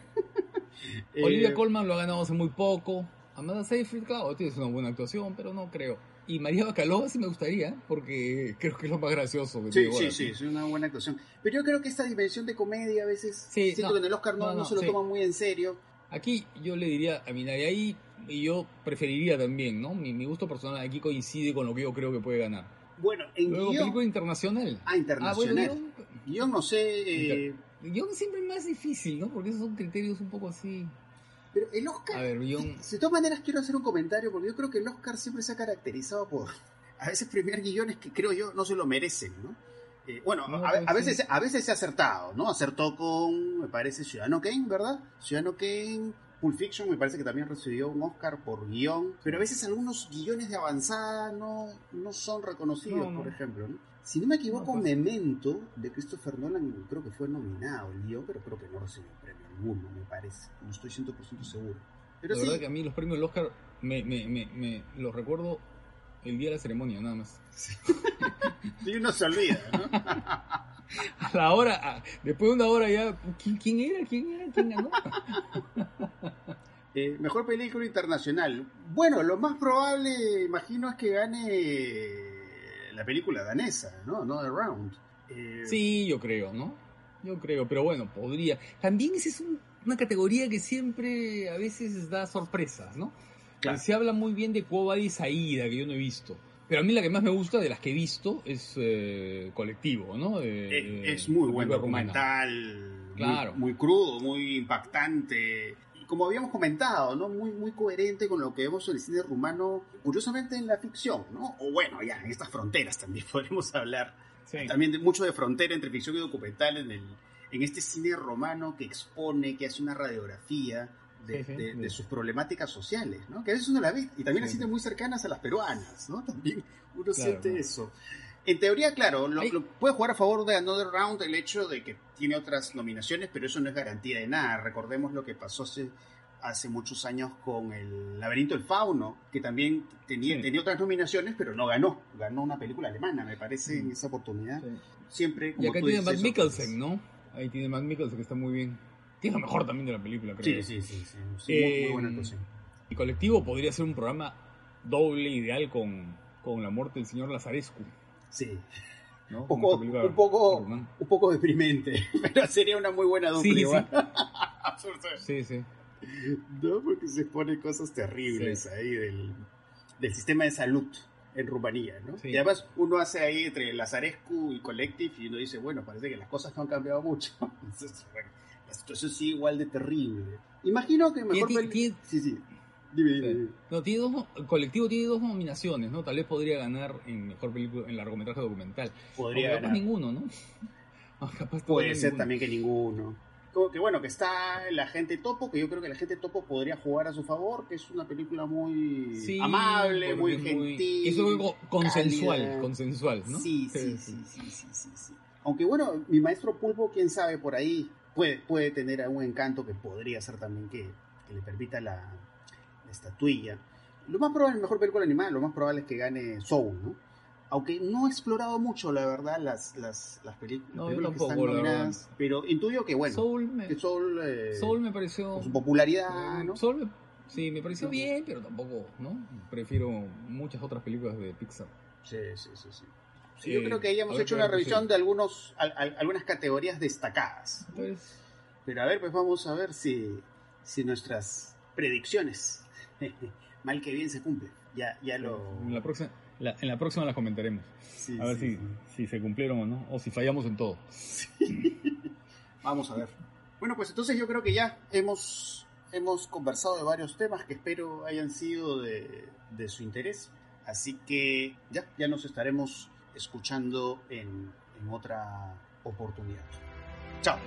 Eh, Olivia Colman lo ha ganado hace muy poco. Amanda Seyfried, claro, tiene una buena actuación, pero no creo. Y María Bacalova sí me gustaría, porque creo que es lo más gracioso que Sí, sí, ahora, sí, es una buena actuación. Pero yo creo que esta dimensión de comedia a veces, siento que en el Oscar no, se lo toman muy en serio. Aquí yo le diría a Minari ahí, y yo preferiría también, ¿no? Mi, mi gusto personal aquí coincide con lo que yo creo que puede ganar. Bueno, en Luego, guion, película internacional. Ah, internacional. Ah, bueno, Yo no sé, eh, guion, guion siempre es más difícil, ¿no? Porque esos son criterios un poco así. pero el Oscar, A ver, guion. de todas maneras quiero hacer un comentario porque yo creo que el Oscar siempre se ha caracterizado por a veces premiar guiones que creo yo no se lo merecen, ¿no? Eh, bueno, No, a, a veces a veces se ha acertado, ¿no? Acertó con, me parece, Ciudadano Kane, ¿verdad? Ciudadano Kane, Pulp Fiction, me parece que también recibió un Oscar por guion, pero a veces algunos guiones de avanzada no, no son reconocidos, No, no. por ejemplo, ¿no? Si no me equivoco, pues. Memento de Christopher Nolan creo que fue nominado el guion, pero creo que no recibió premio alguno, me parece. No estoy 100% seguro. Pero la sí, verdad que a mí los premios del Oscar me, me, me, me los recuerdo el día de la ceremonia, nada más. sí, uno se olvida, ¿no? A la hora, a- después de una hora ya, ¿quién, quién era? ¿Quién era? ¿Quién ganó? Eh, mejor película internacional. Bueno, lo más probable, imagino, es que gane la película danesa, ¿no? No The Round. Eh, Sí, yo creo, ¿no? Yo creo, pero bueno, podría. También esa es un- una categoría que siempre a veces da sorpresas, ¿no? Claro. Se habla muy bien de Quo Vadis Aida, que yo no he visto. Pero a mí la que más me gusta de las que he visto es eh, Colectivo, ¿no? Eh, es muy buen documental, Claro. muy, crudo, muy impactante. Y como habíamos comentado, ¿no? Muy, muy coherente con lo que vemos en el cine rumano, curiosamente en la ficción, ¿no? O bueno, ya, en estas fronteras también podremos hablar. Sí. También de, mucho de frontera entre ficción y documental en, el, en este cine romano que expone, que hace una radiografía de, Sí, sí, de- sí. de sus problemáticas sociales, ¿no? Que a veces uno la ve y también las siente muy cercanas a las peruanas, ¿no? También uno Claro, siente ¿no? eso. En teoría, claro, lo, puede jugar a favor de Another Round el hecho de que tiene otras nominaciones, pero eso no es garantía de nada. Recordemos lo que pasó hace, hace muchos años con el Laberinto del Fauno, que también tenía, Sí. tenía otras nominaciones, pero no ganó. Ganó una película alemana, me parece, en Mm. esa oportunidad. Sí. Siempre, Y como acá tú tiene dices, Matt eso, Mikkelsen, ¿no? Ahí tiene Matt Mikkelsen que está muy bien. Tiene lo mejor también de la película, creo. Sí, sí, sí, sí, sí, muy, muy Eh, buena actuación. Y Colectivo podría ser un programa doble ideal con, con la muerte del señor Lazarescu, Sí, ¿no? poco, un poco, un poco deprimente, pero sería una muy buena dupla Sí, sí. igual. Sí, sí. No, porque se ponen cosas terribles Sí. ahí del, del sistema de salud en Rumanía, ¿no? Sí. Y además uno hace ahí entre Lazarescu y Collective y uno dice, bueno, parece que las cosas no han cambiado mucho. Entonces, bueno, la situación sigue igual de terrible. Imagino que mejor... Tiene- Sí, sí. Dime, dime. No, tiene dos, el colectivo tiene dos nominaciones, ¿no? Tal vez podría ganar en mejor película, en largometraje documental. Podría Aunque capaz ganar. ninguno, ¿no? Ah, capaz Puede ser ninguno. también que ninguno. Como que bueno, que está la gente topo, que yo creo que la gente topo podría jugar a su favor, que es una película muy Sí, amable, muy es gentil. Eso es algo consensual, consensual, ¿no? Sí, sí, sí, sí, sí, sí, sí. Aunque bueno, mi maestro Pulpo, quién sabe, por ahí puede, puede tener algún encanto que podría ser también que, que le permita la, la estatuilla. Lo más probable, mejor película animada, lo más probable es que gane Soul, ¿no? Aunque no he explorado mucho, la verdad, las, las, las películas, No, que están nominadas, pero intuyo que bueno, Soul me, que Soul, eh, Soul me pareció... con su popularidad, ¿no? Soul me- sí, me pareció bien, pero tampoco, ¿no? Prefiero muchas otras películas de Pixar. Sí, sí, sí, sí. Sí, yo creo que ahí hemos hecho una revisión de algunos, al- al- algunas categorías destacadas. Pero a ver, pues vamos a ver si, si nuestras predicciones, mal que bien, se cumplen. Ya, ya lo... en, la próxima, la- en la próxima las comentaremos. sí, A ver sí, si, sí. si se cumplieron o no, o si fallamos en todo. Vamos a ver. Bueno, pues entonces yo creo que ya hemos, hemos conversado de varios temas que espero hayan sido de, de su interés. Así que ya, ya nos estaremos escuchando en, otra oportunidad. Chao.